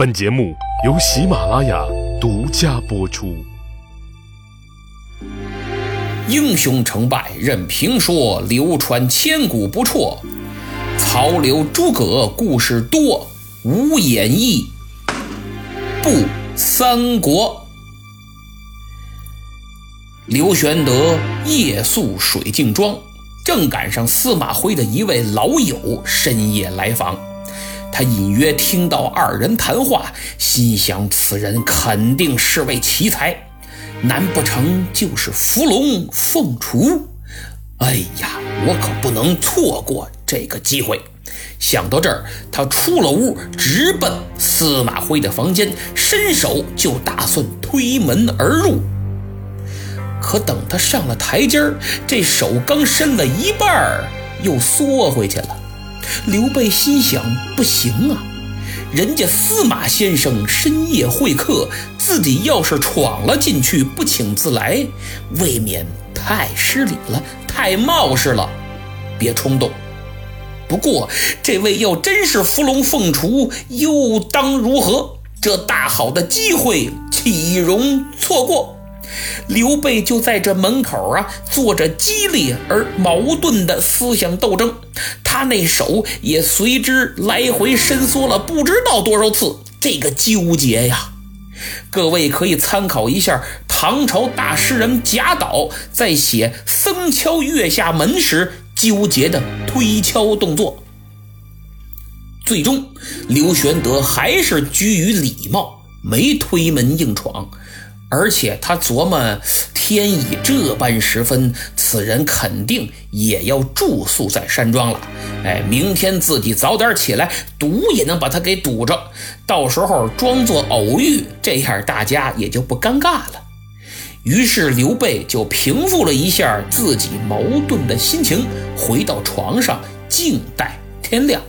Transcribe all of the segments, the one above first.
本节目由喜马拉雅独家播出。英雄成败任评说，流传千古不辍。曹刘诸葛故事多，无演义不三国。刘玄德夜宿水镜庄，正赶上司马徽的一位老友深夜来访。他隐约听到二人谈话，心想此人肯定是位奇才，难不成就是伏龙凤雏？哎呀，我可不能错过这个机会！想到这儿，他出了屋，直奔司马徽的房间，伸手就打算推门而入。可等他上了台阶儿，这手刚伸了一半儿，又缩回去了。刘备心想：不行啊，人家司马先生深夜会客，自己要是闯了进去，不请自来，未免太失礼了，太冒失了。别冲动。不过这位要真是伏龙凤雏，又当如何？这大好的机会，岂容错过？刘备就在这门口啊，做着激烈而矛盾的思想斗争，他那手也随之来回伸缩了不知道多少次。这个纠结呀，各位可以参考一下唐朝大诗人贾岛在写“僧敲月下门”时纠结的推敲动作。最终，刘玄德还是居于礼貌，没推门硬闯。而且他琢磨，天已这般时分，此人肯定也要住宿在山庄了。哎，明天自己早点起来，堵也能把他给堵着。到时候装作偶遇，这样大家也就不尴尬了。于是刘备就平复了一下自己矛盾的心情，回到床上静待天亮。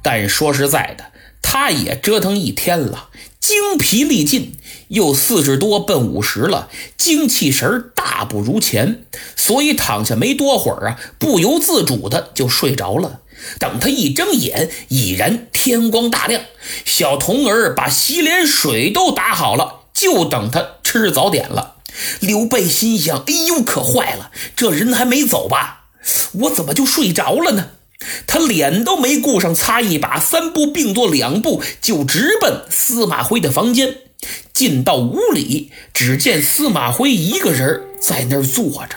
但说实在的，他也折腾一天了。精疲力尽，又四十多奔五十了，精气神大不如前，所以躺下没多会儿啊，不由自主的就睡着了。等他一睁眼，已然天光大亮。小童儿把洗脸水都打好了，就等他吃早点了。刘备心想：哎呦，可坏了，这人还没走吧？我怎么就睡着了呢？他脸都没顾上擦一把，三步并作两步，就直奔司马徽的房间。进到屋里，只见司马徽一个人在那儿坐着。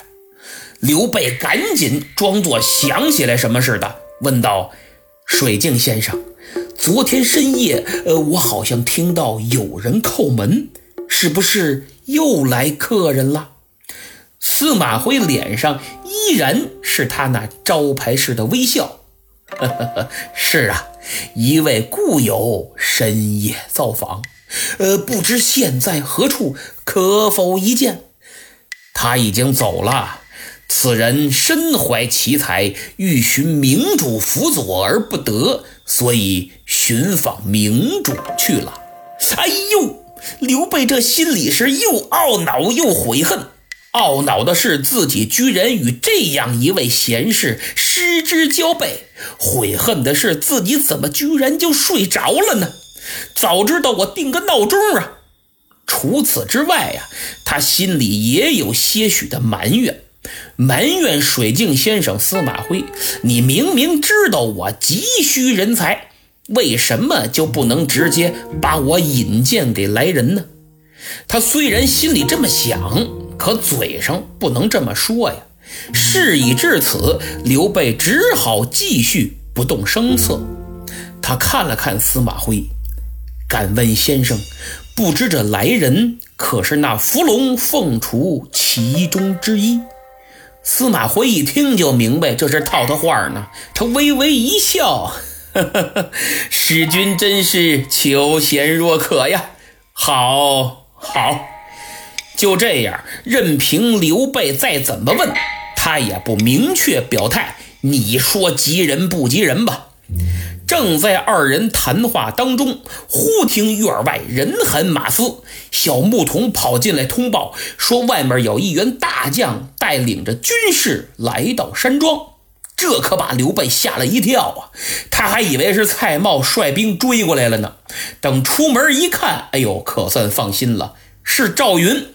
刘备赶紧装作想起来什么似的，问道：“水镜先生，昨天深夜，呃，我好像听到有人叩门，是不是又来客人了？”司马徽脸上依然是他那招牌式的微笑。是啊，一位故友深夜造访，呃，不知现在何处，可否一见？他已经走了。此人身怀奇才，欲寻明主辅佐而不得，所以寻访明主去了。哎呦，刘备这心里是又懊恼又悔恨。懊恼的是自己居然与这样一位贤士失之交臂，悔恨的是自己怎么居然就睡着了呢？早知道我定个闹钟啊！除此之外呀，他心里也有些许的埋怨，埋怨水镜先生司马徽，你明明知道我急需人才，为什么就不能直接把我引荐给来人呢？他虽然心里这么想。可嘴上不能这么说呀！事已至此，刘备只好继续不动声色。他看了看司马徽，敢问先生，不知这来人可是那伏龙凤雏其中之一？司马徽一听就明白这是套他话呢，他微微一笑：“呵呵呵，使君真是求贤若渴呀！好，好。”就这样，任凭刘备再怎么问，他也不明确表态。你说急人不急人吧？正在二人谈话当中，忽听院外人喊马嘶，小牧童跑进来通报说，外面有一员大将带领着军士来到山庄。这可把刘备吓了一跳啊！他还以为是蔡瑁率兵追过来了呢。等出门一看，哎呦，可算放心了，是赵云。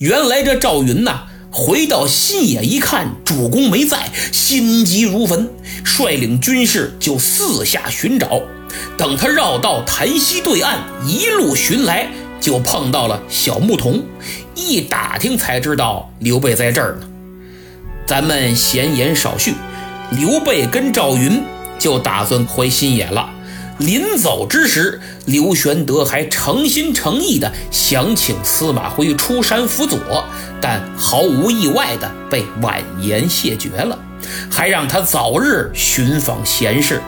原来这赵云呐，回到新野一看主公没在，心急如焚，率领军士就四下寻找。等他绕到潭溪对岸，一路寻来，就碰到了小牧童。一打听才知道刘备在这儿呢。咱们闲言少叙。刘备跟赵云就打算回新野了。临走之时，刘玄德还诚心诚意地想请司马徽出山辅佐，但毫无意外地被婉言谢绝了，还让他早日寻访贤士。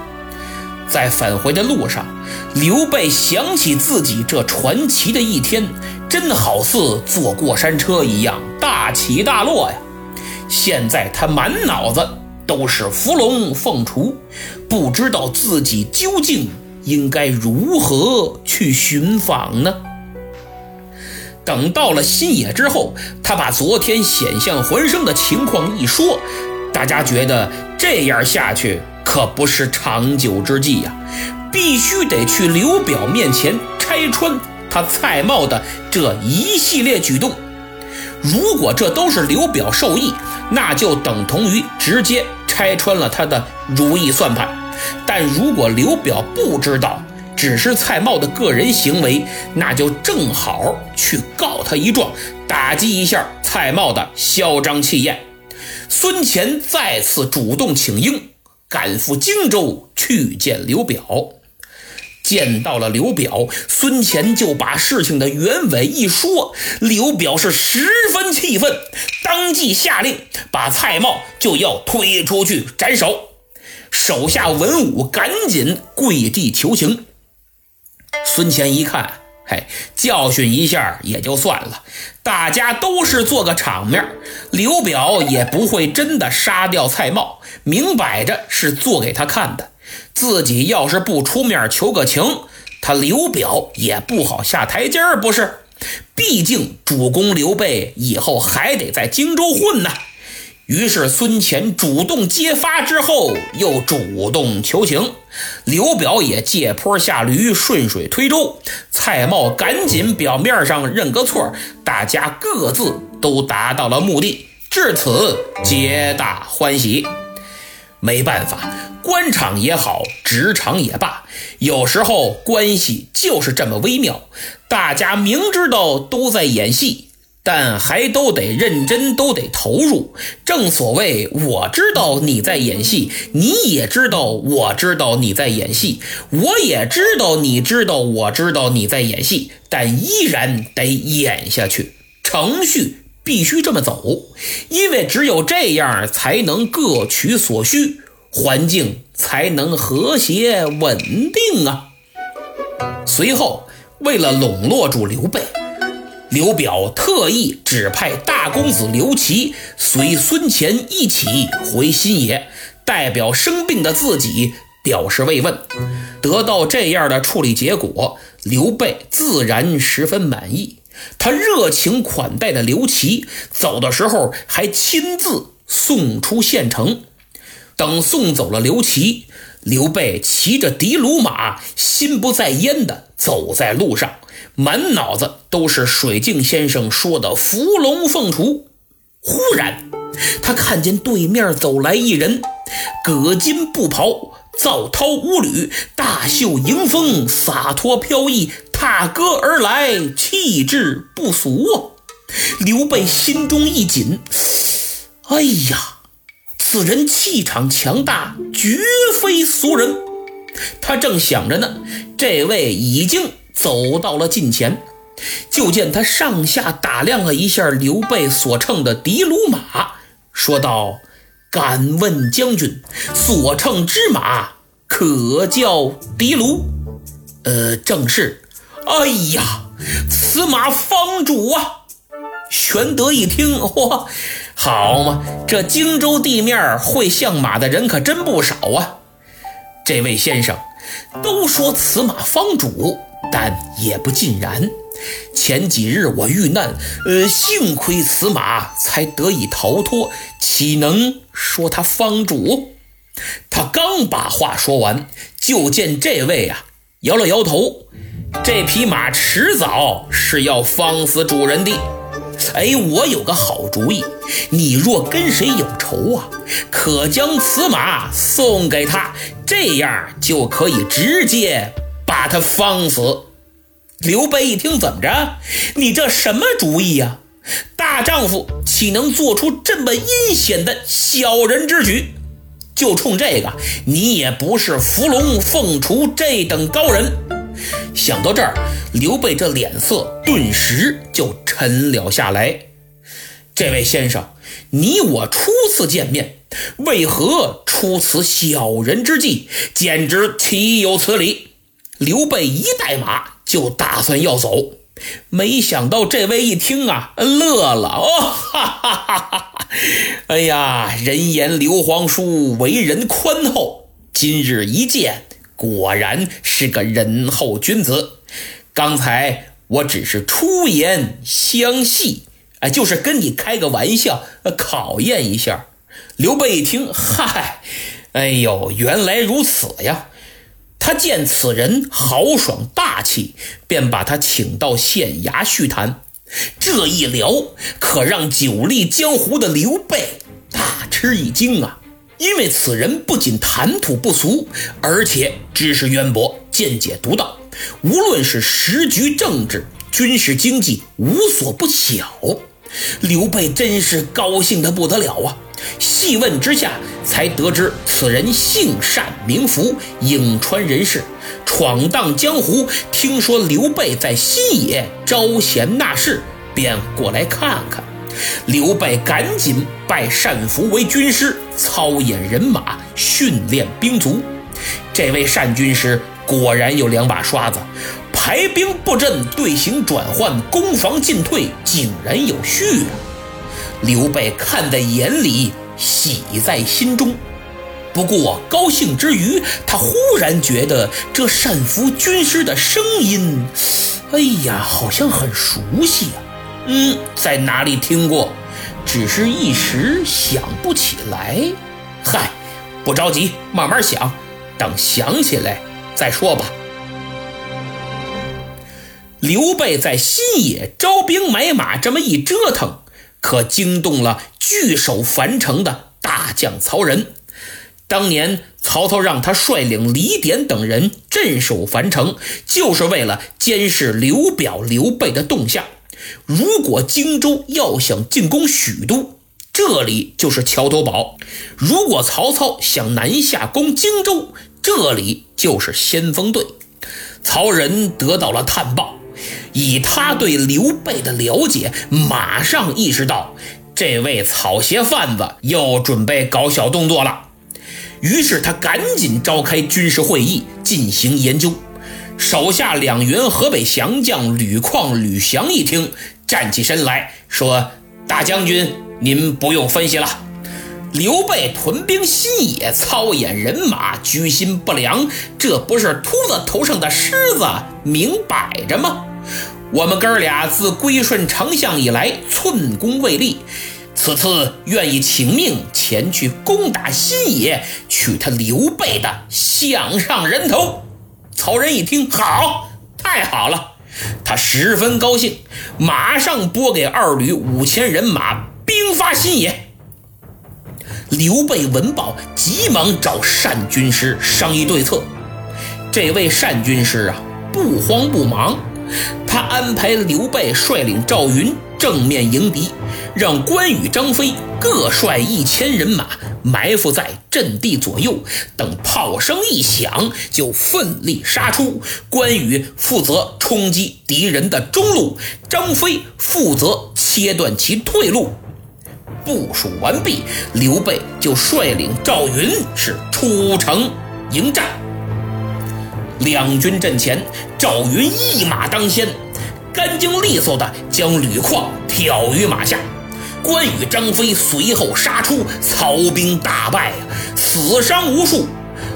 在返回的路上，刘备想起自己这传奇的一天，真好似坐过山车一样大起大落呀！现在他满脑子。都是伏龙凤雏，不知道自己究竟应该如何去寻访呢？等到了新野之后，他把昨天险象环生的情况一说，大家觉得这样下去可不是长久之计呀，必须得去刘表面前拆穿他蔡瑁的这一系列举动。如果这都是刘表授意，那就等同于直接拆穿了他的如意算盘。但如果刘表不知道，只是蔡瑁的个人行为，那就正好去告他一状，打击一下蔡瑁的嚣张气焰。孙乾再次主动请缨，赶赴荆州去见刘表。见到了刘表，孙乾就把事情的原委一说，刘表是十分气愤，当即下令把蔡瑁就要推出去斩首。手下文武赶紧跪地求情。孙乾一看，嘿，教训一下也就算了，大家都是做个场面，刘表也不会真的杀掉蔡瑁，明摆着是做给他看的。自己要是不出面求个情，他刘表也不好下台阶儿，不是？毕竟主公刘备以后还得在荆州混呢。于是孙乾主动揭发之后，又主动求情，刘表也借坡下驴，顺水推舟。蔡瑁赶紧表面上认个错，大家各自都达到了目的，至此皆大欢喜。没办法。官场也好，职场也罢，有时候关系就是这么微妙。大家明知道都在演戏，但还都得认真，都得投入。正所谓，我知道你在演戏，你也知道我知道你在演戏，我也知道你知道我知道你在演戏，但依然得演下去。程序必须这么走，因为只有这样，才能各取所需。环境才能和谐稳定啊！随后，为了笼络住刘备，刘表特意指派大公子刘琦随孙乾一起回新野，代表生病的自己表示慰问。得到这样的处理结果，刘备自然十分满意。他热情款待的刘琦，走的时候还亲自送出县城。等送走了刘琦，刘备骑着的卢马，心不在焉地走在路上，满脑子都是水镜先生说的伏龙凤雏。忽然，他看见对面走来一人，葛巾布袍，皂绦乌履，大袖迎风，洒脱飘逸，踏歌而来，气质不俗啊！刘备心中一紧，哎呀！此人气场强大，绝非俗人。他正想着呢，这位已经走到了近前，就见他上下打量了一下刘备所乘的的卢马，说道：“敢问将军，所乘之马可叫的卢？”“呃，正是。”“哎呀，此马方主啊！”玄德一听，嚯！好嘛，这荆州地面会相马的人可真不少啊！这位先生，都说此马方主，但也不尽然。前几日我遇难，呃，幸亏此马才得以逃脱，岂能说他方主？他刚把话说完，就见这位啊摇了摇头，这匹马迟早是要方死主人的。哎，我有个好主意，你若跟谁有仇啊，可将此马送给他，这样就可以直接把他方死。刘备一听，怎么着？你这什么主意呀？大丈夫岂能做出这么阴险的小人之举？就冲这个，你也不是伏龙凤雏这等高人。想到这儿，刘备这脸色顿时就沉了下来。这位先生，你我初次见面，为何出此小人之计？简直岂有此理！刘备一带马就打算要走，没想到这位一听啊，乐了哦，哈哈哈哈哈！哎呀，人言刘皇叔为人宽厚，今日一见，果然是个仁厚君子。刚才我只是出言相戏，哎，就是跟你开个玩笑，考验一下。刘备一听，嗨，哎呦，原来如此呀！他见此人豪爽大气，便把他请到县衙叙谈。这一聊，可让久历江湖的刘备大吃一惊啊！因为此人不仅谈吐不俗，而且知识渊博，见解独到，无论是时局政治、军事经济，无所不晓。刘备真是高兴得不得了啊！细问之下，才得知此人姓单名福，颍川人士，闯荡江湖。听说刘备在新野招贤纳士，便过来看看。刘备赶紧拜单福为军师，操演人马，训练兵卒。这位单军师果然有两把刷子，排兵布阵、队形转换、攻防进退，井然有序啊！刘备看在眼里，喜在心中。不过高兴之余，他忽然觉得这单福军师的声音，哎呀，好像很熟悉啊！嗯，在哪里听过？只是一时想不起来。嗨，不着急，慢慢想，等想起来再说吧。刘备在新野招兵买马，这么一折腾。可惊动了据守樊城的大将曹仁。当年曹操让他率领李典等人镇守樊城，就是为了监视刘表、刘备的动向。如果荆州要想进攻许都，这里就是桥头堡；如果曹操想南下攻荆州，这里就是先锋队。曹仁得到了探报。以他对刘备的了解，马上意识到这位草鞋贩子又准备搞小动作了。于是他赶紧召开军事会议进行研究。手下两员河北降将吕旷、吕翔一听，站起身来说：“大将军，您不用分析了。刘备屯兵新野，操演人马，居心不良，这不是秃子头上的虱子，明摆着吗？”我们哥俩自归顺丞相以来，寸功未立。此次愿意请命前去攻打新野，取他刘备的项上人头。曹仁一听，好，太好了，他十分高兴，马上拨给二旅五千人马，兵发新野。刘备闻报，急忙找单军师商议对策。这位单军师啊，不慌不忙。他安排刘备率领赵云正面迎敌，让关羽、张飞各率一千人马埋伏在阵地左右，等炮声一响就奋力杀出。关羽负责冲击敌人的中路，张飞负责切断其退路。部署完毕，刘备就率领赵云是出城迎战。两军阵前，赵云一马当先，干净利索的将吕旷挑于马下。关羽、张飞随后杀出，曹兵大败，死伤无数。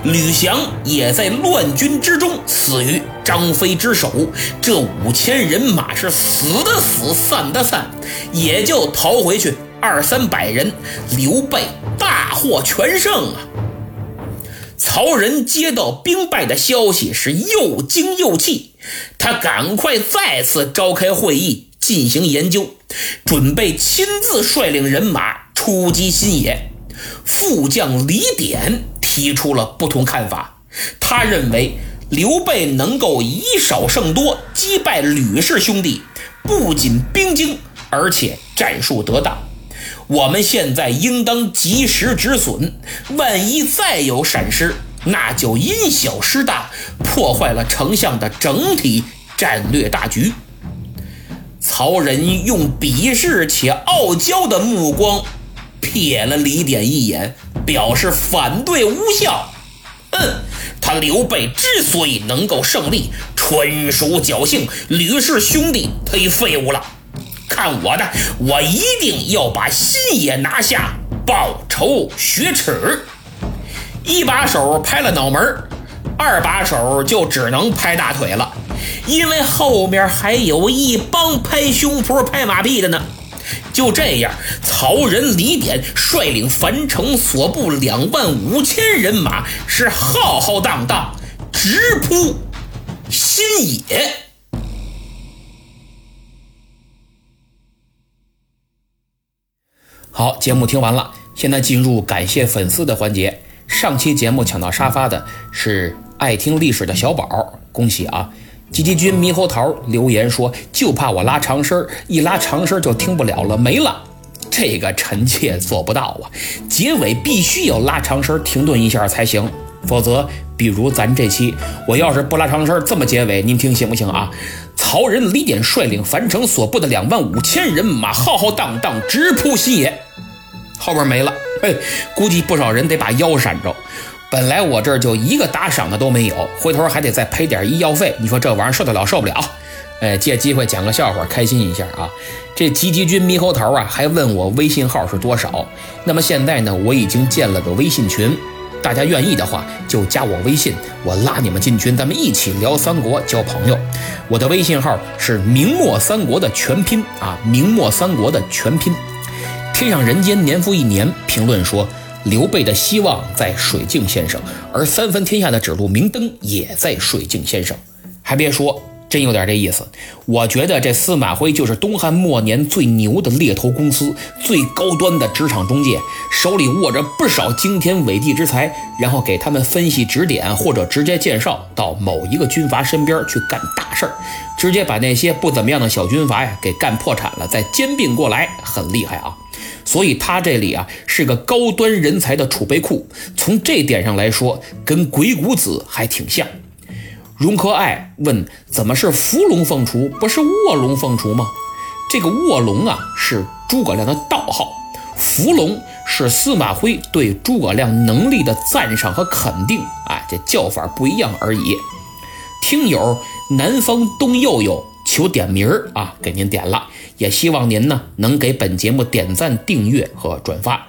吕翔也在乱军之中死于张飞之手。这五千人马是死的死，散的散，也就逃回去二三百人。刘备大获全胜啊！曹仁接到兵败的消息，是又惊又气，他赶快再次召开会议进行研究，准备亲自率领人马出击新野。副将李典提出了不同看法，他认为刘备能够以少胜多击败吕氏兄弟，不仅兵精，而且战术得当。我们现在应当及时止损，万一再有闪失，那就因小失大，破坏了丞相的整体战略大局。曹仁用鄙视且傲娇的目光瞥了李典一眼，表示反对无效。嗯，他刘备之所以能够胜利，纯属侥幸。吕氏兄弟忒废物了。看我的，我一定要把新野拿下，报仇雪耻。一把手拍了脑门二把手就只能拍大腿了，因为后面还有一帮拍胸脯、拍马屁的呢。就这样，曹仁、李典率领樊城所部两万五千人马，是浩浩荡荡直扑新野。好，节目听完了，现在进入感谢粉丝的环节。上期节目抢到沙发的是爱听历史的小宝，恭喜啊！吉吉君猕猴桃留言说，就怕我拉长声一拉长声就听不了了，没了。这个臣妾做不到啊，结尾必须要拉长声停顿一下才行，否则，比如咱这期，我要是不拉长声这么结尾，您听行不行啊？曹仁、李典率领樊城所部的两万五千人马，浩浩荡荡直扑新野。后边没了，嘿，估计不少人得把腰闪着。本来我这儿就一个打赏的都没有，回头还得再赔点医药费，你说这玩意儿受得了受不了？哎，借机会讲个笑话，开心一下啊！这吉吉君猕猴桃啊，还问我微信号是多少。那么现在呢，我已经建了个微信群，大家愿意的话就加我微信，我拉你们进群，咱们一起聊三国，交朋友。我的微信号是明末三国的全拼啊，明末三国的全拼。天上人间年复一年，评论说刘备的希望在水镜先生，而三分天下的指路明灯也在水镜先生。还别说，真有点这意思。我觉得这司马徽就是东汉末年最牛的猎头公司，最高端的职场中介，手里握着不少惊天伟地之才，然后给他们分析指点，或者直接介绍到某一个军阀身边去干大事儿，直接把那些不怎么样的小军阀呀给干破产了，再兼并过来，很厉害啊。所以他这里啊是个高端人才的储备库，从这点上来说，跟鬼谷子还挺像。荣可爱问：怎么是伏龙凤雏，不是卧龙凤雏吗？这个卧龙啊是诸葛亮的道号，伏龙是司马徽对诸葛亮能力的赞赏和肯定啊，这叫法不一样而已。听友南方东佑佑求点名儿啊，给您点了。也希望您呢能给本节目点赞、订阅和转发。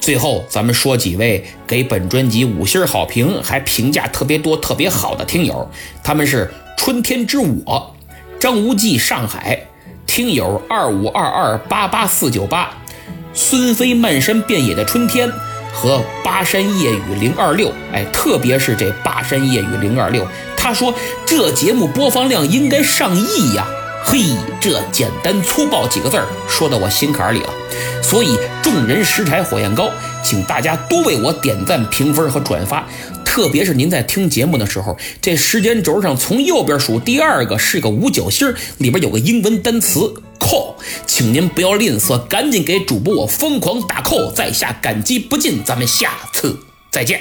最后，咱们说几位给本专辑五星好评，还评价特别多、特别好的听友，他们是春天之我、张无忌、上海听友二五二二八八四九八、孙飞漫山遍野的春天和巴山夜雨零二六。哎，特别是这巴山夜雨零二六，他说这节目播放量应该上亿呀。嘿，这简单粗暴几个字儿说到我心坎里了，所以众人拾柴火焰高，请大家多为我点赞、评分和转发。特别是您在听节目的时候，这时间轴上从右边数第二个是个五角星，里边有个英文单词扣，请您不要吝啬，赶紧给主播我疯狂打扣，在下感激不尽。咱们下次再见。